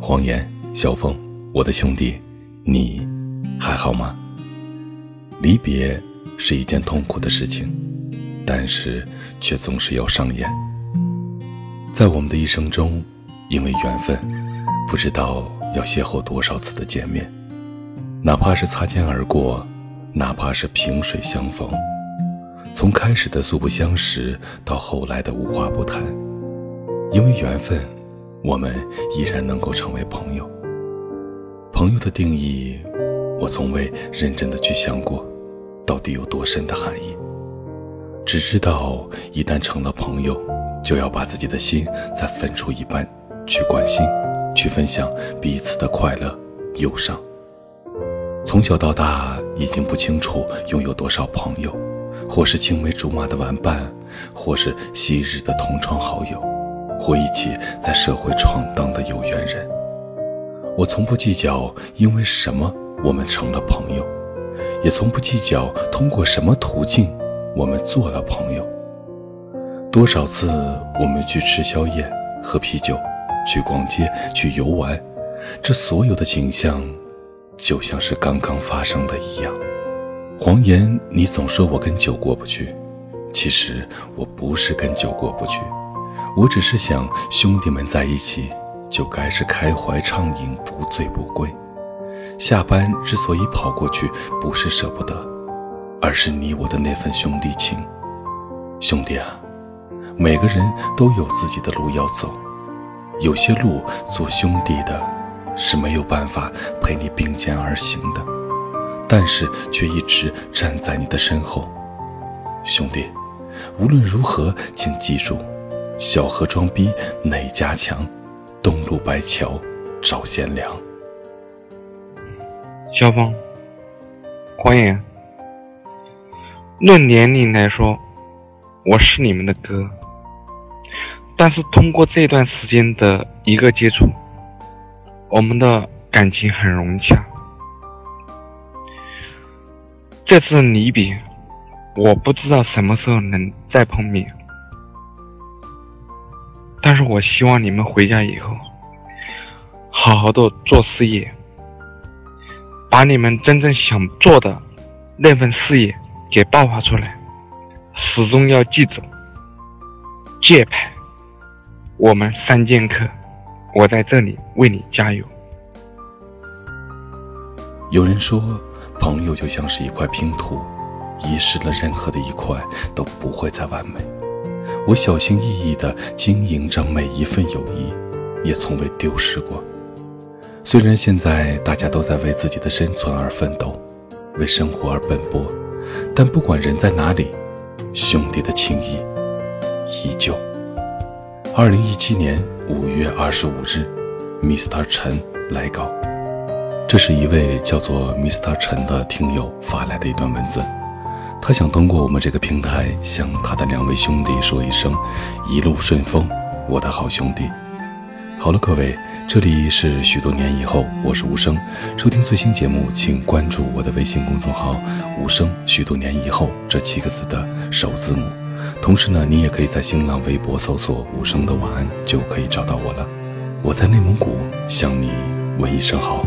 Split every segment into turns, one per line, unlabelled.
黄岩、小峰，我的兄弟，你还好吗？离别是一件痛苦的事情，但是却总是要上演。在我们的一生中，因为缘分，不知道要邂逅多少次的见面，哪怕是擦肩而过，哪怕是萍水相逢。从开始的素不相识，到后来的无话不谈，因为缘分，我们依然能够成为朋友。朋友的定义，我从未认真的去想过，到底有多深的含义。只知道，一旦成了朋友，就要把自己的心再分出一半，去关心，去分享彼此的快乐、忧伤。从小到大，已经不清楚拥有多少朋友。或是青梅竹马的玩伴，或是昔日的同窗好友，或一起在社会闯荡的有缘人。我从不计较因为什么我们成了朋友，也从不计较通过什么途径我们做了朋友。多少次我们去吃宵夜、喝啤酒、去逛街、去游玩，这所有的景象，就像是刚刚发生的一样。谎言，你总说我跟酒过不去，其实我不是跟酒过不去，我只是想兄弟们在一起就该是开怀畅饮，不醉不归。下班之所以跑过去，不是舍不得，而是你我的那份兄弟情。兄弟啊，每个人都有自己的路要走，有些路做兄弟的是没有办法陪你并肩而行的。但是却一直站在你的身后，兄弟，无论如何，请记住，小河装逼哪家强？东路白桥找贤良。
肖峰，黄岩，论年龄来说，我是你们的哥，但是通过这段时间的一个接触，我们的感情很融洽。这次离别，我不知道什么时候能再碰面，但是我希望你们回家以后，好好的做事业，把你们真正想做的那份事业给爆发出来，始终要记住，借牌，我们三剑客，我在这里为你加油。
有人说。朋友就像是一块拼图，遗失了任何的一块都不会再完美。我小心翼翼地经营着每一份友谊，也从未丢失过。虽然现在大家都在为自己的生存而奋斗，为生活而奔波，但不管人在哪里，兄弟的情谊依旧。二零一七年五月二十五日，Mr. 陈来稿。这是一位叫做 Mr. 陈的听友发来的一段文字，他想通过我们这个平台向他的两位兄弟说一声一路顺风，我的好兄弟。好了，各位，这里是许多年以后，我是无声。收听最新节目，请关注我的微信公众号“无声”。许多年以后这七个字的首字母。同时呢，你也可以在新浪微博搜索“无声的晚安”，就可以找到我了。我在内蒙古向你问一声好。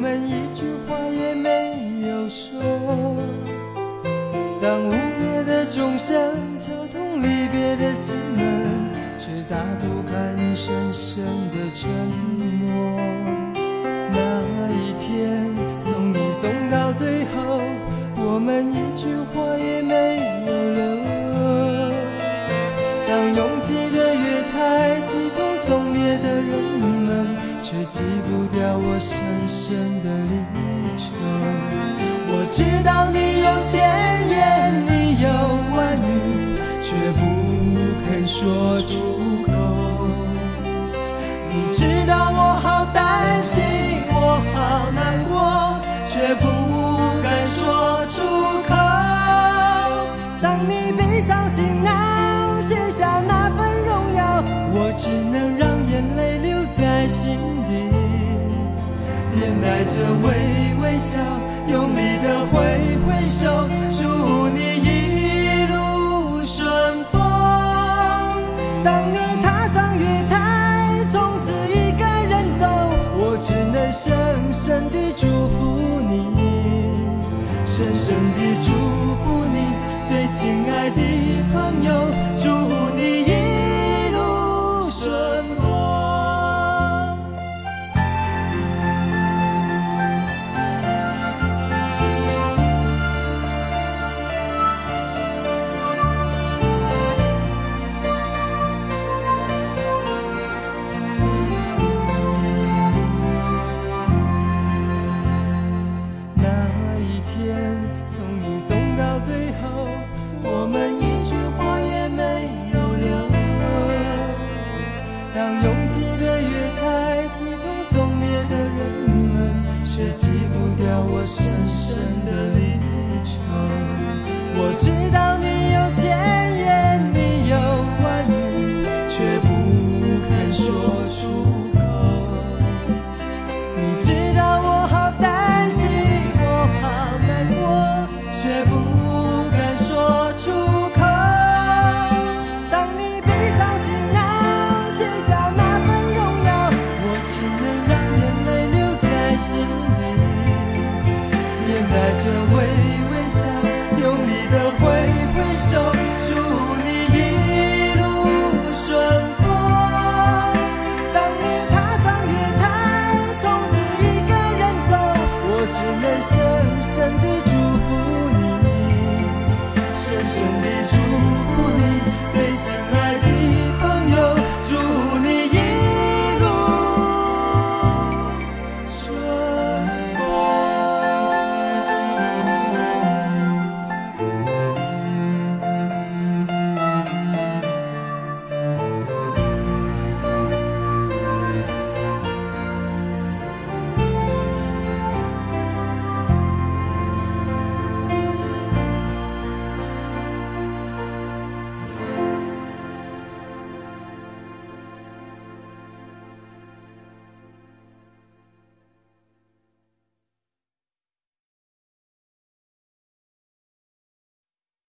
我们一句话也没有说。当午夜的钟声，敲痛离别的心门，却打不开你深深的沉默。那一天，送你送到最后，我们一句话也没有留。当拥挤的月台挤痛送别的，却挤不掉我深深的离愁我知道你有千言你有万语却不肯说出口。你知道我好担心我好难过却不敢说出口。当你背上行囊卸下那份荣耀我只能着微微笑，用力的挥挥手，祝你一路顺风。当。